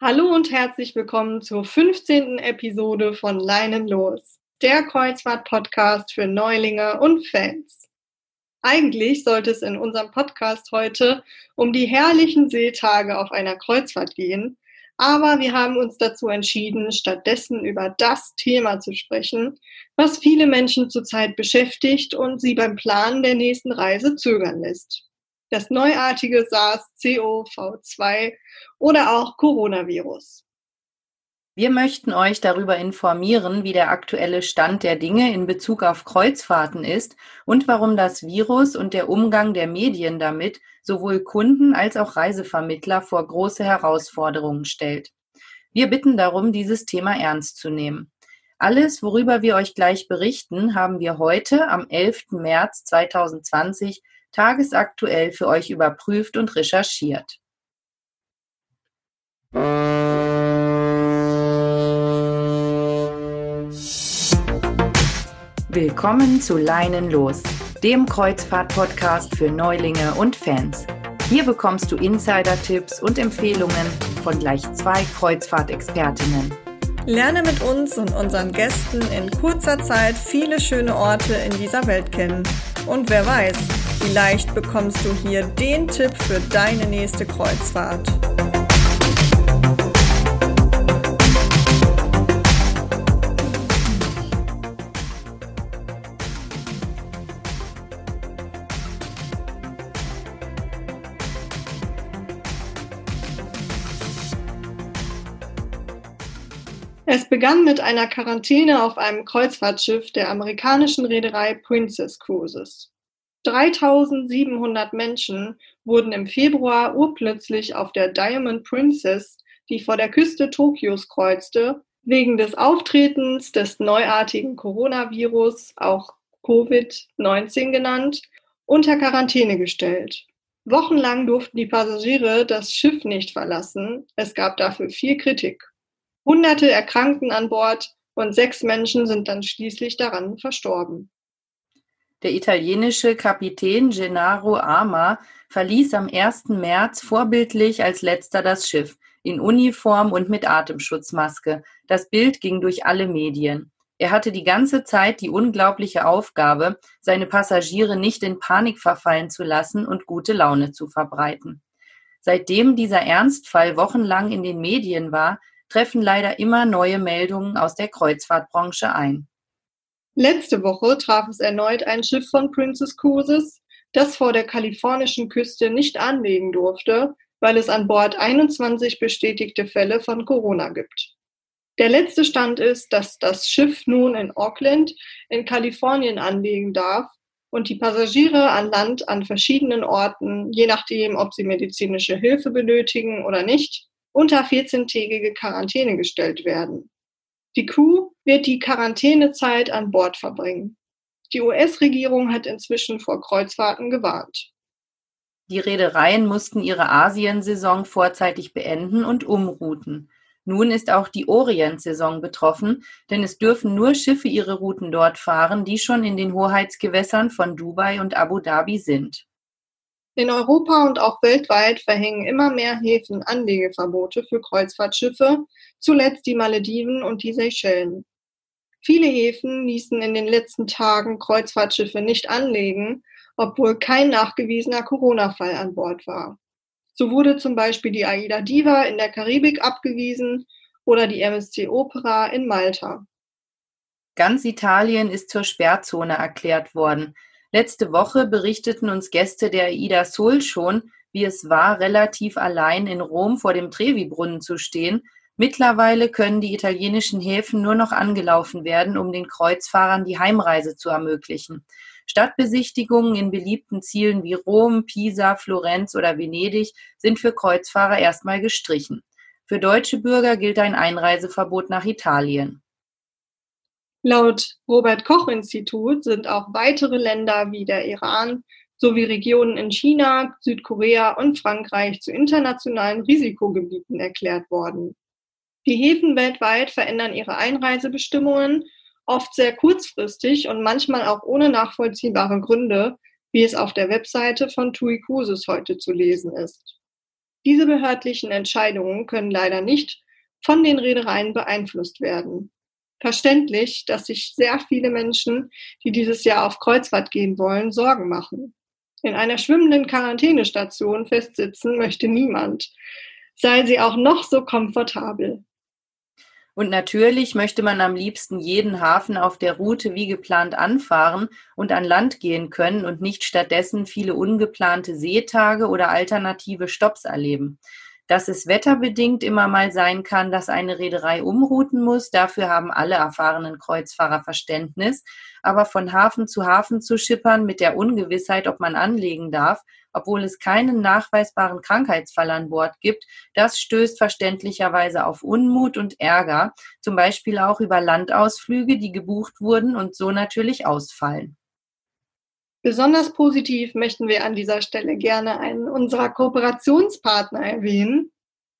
Hallo und herzlich willkommen zur 15. Episode von Leinen los, der Kreuzfahrt-Podcast für Neulinge und Fans. Eigentlich sollte es in unserem Podcast heute um die herrlichen Seetage auf einer Kreuzfahrt gehen, aber wir haben uns dazu entschieden, stattdessen über das Thema zu sprechen, was viele Menschen zurzeit beschäftigt und sie beim Planen der nächsten Reise zögern lässt das neuartige SARS-CoV-2 oder auch Coronavirus. Wir möchten euch darüber informieren, wie der aktuelle Stand der Dinge in Bezug auf Kreuzfahrten ist und warum das Virus und der Umgang der Medien damit sowohl Kunden als auch Reisevermittler vor große Herausforderungen stellt. Wir bitten darum, dieses Thema ernst zu nehmen. Alles, worüber wir euch gleich berichten, haben wir heute am 11. März 2020 tagesaktuell für euch überprüft und recherchiert. Willkommen zu Leinen los, dem Kreuzfahrt-Podcast für Neulinge und Fans. Hier bekommst du Insider-Tipps und Empfehlungen von gleich zwei Kreuzfahrtexpertinnen. Lerne mit uns und unseren Gästen in kurzer Zeit viele schöne Orte in dieser Welt kennen. Und wer weiß, vielleicht bekommst du hier den Tipp für deine nächste Kreuzfahrt. Es begann mit einer Quarantäne auf einem Kreuzfahrtschiff der amerikanischen Reederei Princess Cruises. 3700 Menschen wurden im Februar urplötzlich auf der Diamond Princess, die vor der Küste Tokios kreuzte, wegen des Auftretens des neuartigen Coronavirus, auch Covid-19 genannt, unter Quarantäne gestellt. Wochenlang durften die Passagiere das Schiff nicht verlassen. Es gab dafür viel Kritik. Hunderte erkrankten an Bord und sechs Menschen sind dann schließlich daran verstorben. Der italienische Kapitän Gennaro Arma verließ am 1. März vorbildlich als letzter das Schiff, in Uniform und mit Atemschutzmaske. Das Bild ging durch alle Medien. Er hatte die ganze Zeit die unglaubliche Aufgabe, seine Passagiere nicht in Panik verfallen zu lassen und gute Laune zu verbreiten. Seitdem dieser Ernstfall wochenlang in den Medien war, treffen leider immer neue Meldungen aus der Kreuzfahrtbranche ein. Letzte Woche traf es erneut ein Schiff von Princess Cruises, das vor der kalifornischen Küste nicht anlegen durfte, weil es an Bord 21 bestätigte Fälle von Corona gibt. Der letzte Stand ist, dass das Schiff nun in Auckland in Kalifornien anlegen darf und die Passagiere an Land an verschiedenen Orten, je nachdem, ob sie medizinische Hilfe benötigen oder nicht, unter 14-tägige Quarantäne gestellt werden. Die Crew wird die Quarantänezeit an Bord verbringen. Die US-Regierung hat inzwischen vor Kreuzfahrten gewarnt. Die Reedereien mussten ihre Asiensaison vorzeitig beenden und umrouten. Nun ist auch die Orientsaison betroffen, denn es dürfen nur Schiffe ihre Routen dort fahren, die schon in den Hoheitsgewässern von Dubai und Abu Dhabi sind. In Europa und auch weltweit verhängen immer mehr Häfen Anlegeverbote für Kreuzfahrtschiffe, zuletzt die Malediven und die Seychellen. Viele Häfen ließen in den letzten Tagen Kreuzfahrtschiffe nicht anlegen, obwohl kein nachgewiesener Corona-Fall an Bord war. So wurde zum Beispiel die Aida Diva in der Karibik abgewiesen oder die MSC Opera in Malta. Ganz Italien ist zur Sperrzone erklärt worden. Letzte Woche berichteten uns Gäste der Aida Sol schon, wie es war, relativ allein in Rom vor dem Trevi-Brunnen zu stehen. Mittlerweile können die italienischen Häfen nur noch angelaufen werden, um den Kreuzfahrern die Heimreise zu ermöglichen. Stadtbesichtigungen in beliebten Zielen wie Rom, Pisa, Florenz oder Venedig sind für Kreuzfahrer erstmal gestrichen. Für deutsche Bürger gilt ein Einreiseverbot nach Italien. Laut Robert Koch Institut sind auch weitere Länder wie der Iran sowie Regionen in China, Südkorea und Frankreich zu internationalen Risikogebieten erklärt worden. Die Häfen weltweit verändern ihre Einreisebestimmungen oft sehr kurzfristig und manchmal auch ohne nachvollziehbare Gründe, wie es auf der Webseite von TUI Cruises heute zu lesen ist. Diese behördlichen Entscheidungen können leider nicht von den Reedereien beeinflusst werden. Verständlich, dass sich sehr viele Menschen, die dieses Jahr auf Kreuzfahrt gehen wollen, Sorgen machen. In einer schwimmenden Quarantänestation festsitzen möchte niemand, sei sie auch noch so komfortabel. Und natürlich möchte man am liebsten jeden Hafen auf der Route wie geplant anfahren und an Land gehen können und nicht stattdessen viele ungeplante Seetage oder alternative Stops erleben. Dass es wetterbedingt immer mal sein kann, dass eine Reederei umrouten muss, dafür haben alle erfahrenen Kreuzfahrer Verständnis. Aber von Hafen zu Hafen zu schippern mit der Ungewissheit, ob man anlegen darf, obwohl es keinen nachweisbaren Krankheitsfall an Bord gibt, das stößt verständlicherweise auf Unmut und Ärger, zum Beispiel auch über Landausflüge, die gebucht wurden und so natürlich ausfallen. Besonders positiv möchten wir an dieser Stelle gerne einen unserer Kooperationspartner erwähnen.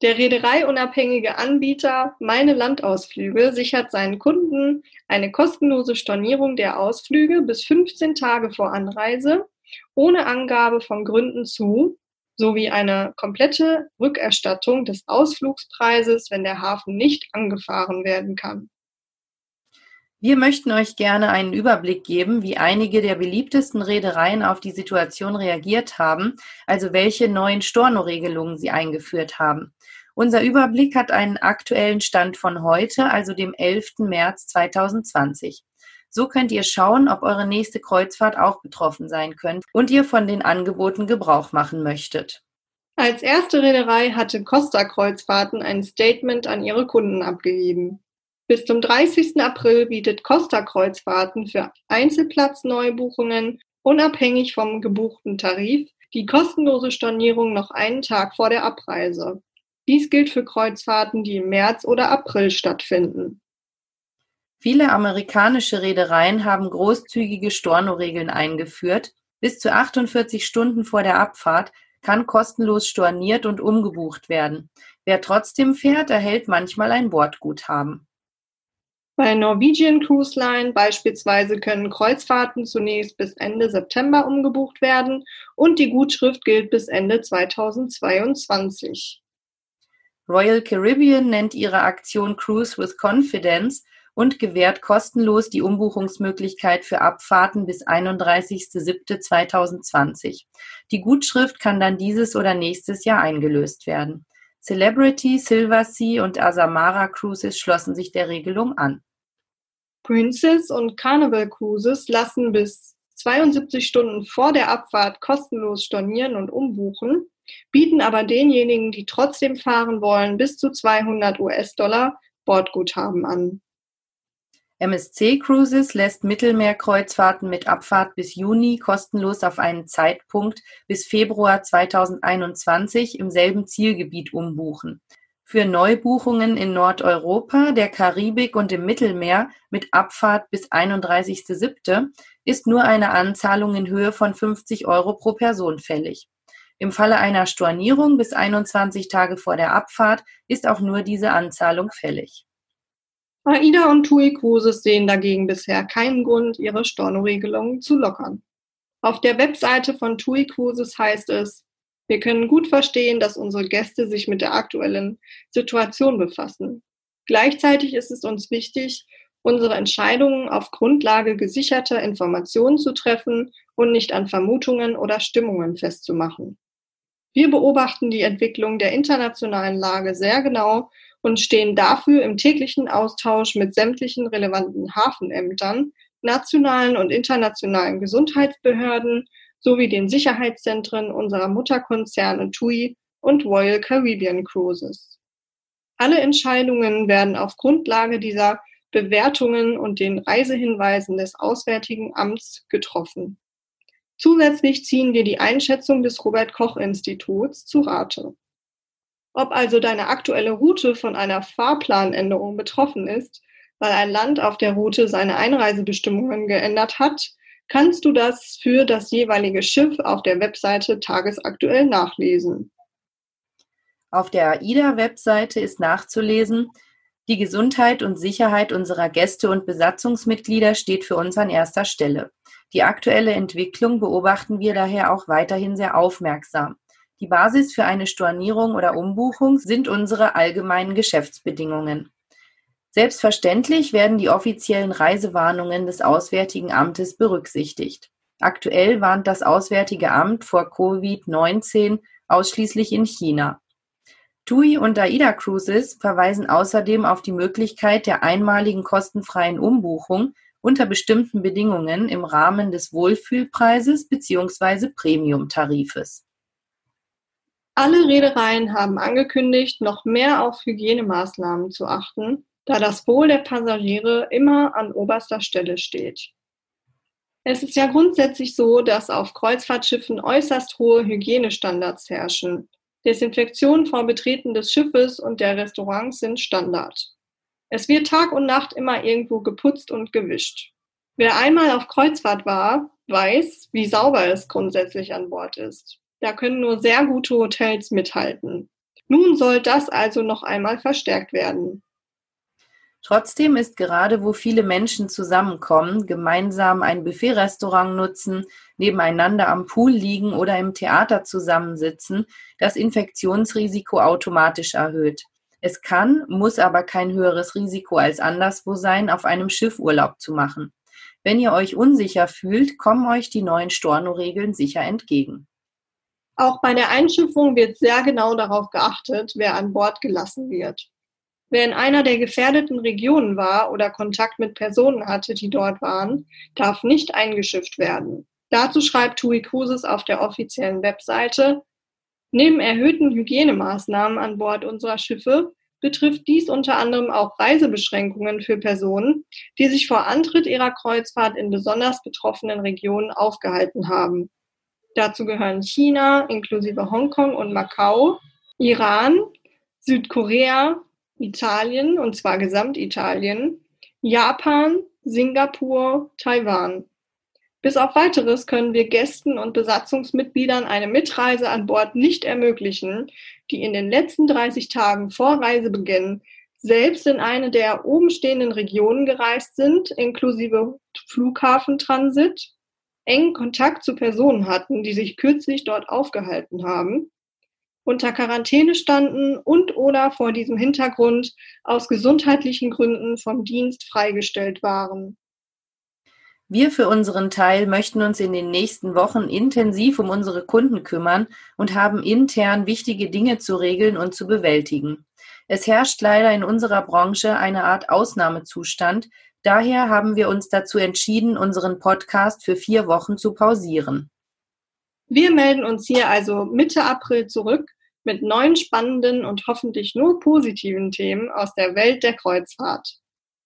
Der reedereiunabhängige Anbieter Meine Landausflüge sichert seinen Kunden eine kostenlose Stornierung der Ausflüge bis 15 Tage vor Anreise ohne Angabe von Gründen zu, sowie eine komplette Rückerstattung des Ausflugspreises, wenn der Hafen nicht angefahren werden kann. Wir möchten euch gerne einen Überblick geben, wie einige der beliebtesten Reedereien auf die Situation reagiert haben, also welche neuen Storno-Regelungen sie eingeführt haben. Unser Überblick hat einen aktuellen Stand von heute, also dem 11. März 2020. So könnt ihr schauen, ob eure nächste Kreuzfahrt auch betroffen sein könnt und ihr von den Angeboten Gebrauch machen möchtet. Als erste Reederei hatte Costa Kreuzfahrten ein Statement an ihre Kunden abgegeben. Bis zum 30. April bietet Costa Kreuzfahrten für Einzelplatzneubuchungen unabhängig vom gebuchten Tarif die kostenlose Stornierung noch einen Tag vor der Abreise. Dies gilt für Kreuzfahrten, die im März oder April stattfinden. Viele amerikanische Reedereien haben großzügige Stornoregeln eingeführt. Bis zu 48 Stunden vor der Abfahrt kann kostenlos storniert und umgebucht werden. Wer trotzdem fährt, erhält manchmal ein Bordguthaben. Bei Norwegian Cruise Line beispielsweise können Kreuzfahrten zunächst bis Ende September umgebucht werden und die Gutschrift gilt bis Ende 2022. Royal Caribbean nennt ihre Aktion Cruise with Confidence und gewährt kostenlos die Umbuchungsmöglichkeit für Abfahrten bis 31.07.2020. Die Gutschrift kann dann dieses oder nächstes Jahr eingelöst werden. Celebrity, Silversea und Asamara Cruises schlossen sich der Regelung an. Princess und Carnival Cruises lassen bis 72 Stunden vor der Abfahrt kostenlos stornieren und umbuchen, bieten aber denjenigen, die trotzdem fahren wollen, bis zu 200 US-Dollar Bordguthaben an. MSC Cruises lässt Mittelmeerkreuzfahrten mit Abfahrt bis Juni kostenlos auf einen Zeitpunkt bis Februar 2021 im selben Zielgebiet umbuchen. Für Neubuchungen in Nordeuropa, der Karibik und im Mittelmeer mit Abfahrt bis 31.07. ist nur eine Anzahlung in Höhe von 50 Euro pro Person fällig. Im Falle einer Stornierung bis 21 Tage vor der Abfahrt ist auch nur diese Anzahlung fällig. AIDA und TUI Cruises sehen dagegen bisher keinen Grund, ihre Stornoregelungen zu lockern. Auf der Webseite von TUI Cruises heißt es, wir können gut verstehen, dass unsere Gäste sich mit der aktuellen Situation befassen. Gleichzeitig ist es uns wichtig, unsere Entscheidungen auf Grundlage gesicherter Informationen zu treffen und nicht an Vermutungen oder Stimmungen festzumachen. Wir beobachten die Entwicklung der internationalen Lage sehr genau und stehen dafür im täglichen Austausch mit sämtlichen relevanten Hafenämtern, nationalen und internationalen Gesundheitsbehörden sowie den Sicherheitszentren unserer Mutterkonzerne TUI und Royal Caribbean Cruises. Alle Entscheidungen werden auf Grundlage dieser Bewertungen und den Reisehinweisen des Auswärtigen Amts getroffen. Zusätzlich ziehen wir die Einschätzung des Robert Koch Instituts zu Rate. Ob also deine aktuelle Route von einer Fahrplanänderung betroffen ist, weil ein Land auf der Route seine Einreisebestimmungen geändert hat, kannst du das für das jeweilige Schiff auf der Webseite tagesaktuell nachlesen. Auf der AIDA-Webseite ist nachzulesen, die Gesundheit und Sicherheit unserer Gäste und Besatzungsmitglieder steht für uns an erster Stelle. Die aktuelle Entwicklung beobachten wir daher auch weiterhin sehr aufmerksam. Die Basis für eine Stornierung oder Umbuchung sind unsere allgemeinen Geschäftsbedingungen. Selbstverständlich werden die offiziellen Reisewarnungen des Auswärtigen Amtes berücksichtigt. Aktuell warnt das Auswärtige Amt vor Covid-19 ausschließlich in China. TUI und AIDA Cruises verweisen außerdem auf die Möglichkeit der einmaligen kostenfreien Umbuchung unter bestimmten Bedingungen im Rahmen des Wohlfühlpreises bzw. Premium-Tarifes. Alle Reedereien haben angekündigt, noch mehr auf Hygienemaßnahmen zu achten, da das Wohl der Passagiere immer an oberster Stelle steht. Es ist ja grundsätzlich so, dass auf Kreuzfahrtschiffen äußerst hohe Hygienestandards herrschen. Desinfektion vor Betreten des Schiffes und der Restaurants sind Standard. Es wird Tag und Nacht immer irgendwo geputzt und gewischt. Wer einmal auf Kreuzfahrt war, weiß, wie sauber es grundsätzlich an Bord ist. Da können nur sehr gute Hotels mithalten. Nun soll das also noch einmal verstärkt werden. Trotzdem ist gerade, wo viele Menschen zusammenkommen, gemeinsam ein Buffet-Restaurant nutzen, nebeneinander am Pool liegen oder im Theater zusammensitzen, das Infektionsrisiko automatisch erhöht. Es kann, muss aber kein höheres Risiko als anderswo sein, auf einem Schiff Urlaub zu machen. Wenn ihr euch unsicher fühlt, kommen euch die neuen Storno-Regeln sicher entgegen. Auch bei der Einschiffung wird sehr genau darauf geachtet, wer an Bord gelassen wird. Wer in einer der gefährdeten Regionen war oder Kontakt mit Personen hatte, die dort waren, darf nicht eingeschifft werden. Dazu schreibt TUI Cruises auf der offiziellen Webseite, neben erhöhten Hygienemaßnahmen an Bord unserer Schiffe betrifft dies unter anderem auch Reisebeschränkungen für Personen, die sich vor Antritt ihrer Kreuzfahrt in besonders betroffenen Regionen aufgehalten haben. Dazu gehören China inklusive Hongkong und Macau, Iran, Südkorea, Italien, und zwar Gesamtitalien, Japan, Singapur, Taiwan. Bis auf weiteres können wir Gästen und Besatzungsmitgliedern eine Mitreise an Bord nicht ermöglichen, die in den letzten 30 Tagen vor Reisebeginn selbst in eine der obenstehenden Regionen gereist sind, inklusive Flughafentransit, engen Kontakt zu Personen hatten, die sich kürzlich dort aufgehalten haben, unter Quarantäne standen und oder vor diesem Hintergrund aus gesundheitlichen Gründen vom Dienst freigestellt waren. Wir für unseren Teil möchten uns in den nächsten Wochen intensiv um unsere Kunden kümmern und haben intern wichtige Dinge zu regeln und zu bewältigen. Es herrscht leider in unserer Branche eine Art Ausnahmezustand. Daher haben wir uns dazu entschieden, unseren Podcast für vier Wochen zu pausieren. Wir melden uns hier also Mitte April zurück mit neuen spannenden und hoffentlich nur positiven Themen aus der Welt der Kreuzfahrt.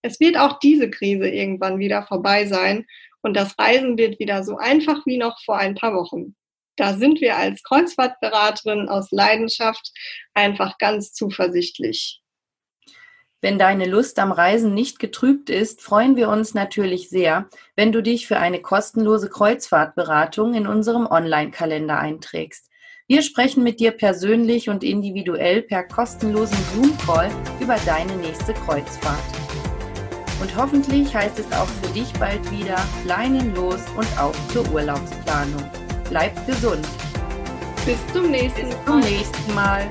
Es wird auch diese Krise irgendwann wieder vorbei sein und das Reisen wird wieder so einfach wie noch vor ein paar Wochen. Da sind wir als Kreuzfahrtberaterin aus Leidenschaft einfach ganz zuversichtlich. Wenn deine Lust am Reisen nicht getrübt ist, freuen wir uns natürlich sehr, wenn du dich für eine kostenlose Kreuzfahrtberatung in unserem Online-Kalender einträgst. Wir sprechen mit dir persönlich und individuell per kostenlosen Zoom-Call über deine nächste Kreuzfahrt. Und hoffentlich heißt es auch für dich bald wieder Leinen los und auf zur Urlaubsplanung. Bleib gesund. Bis zum nächsten Bis zum nächsten Mal.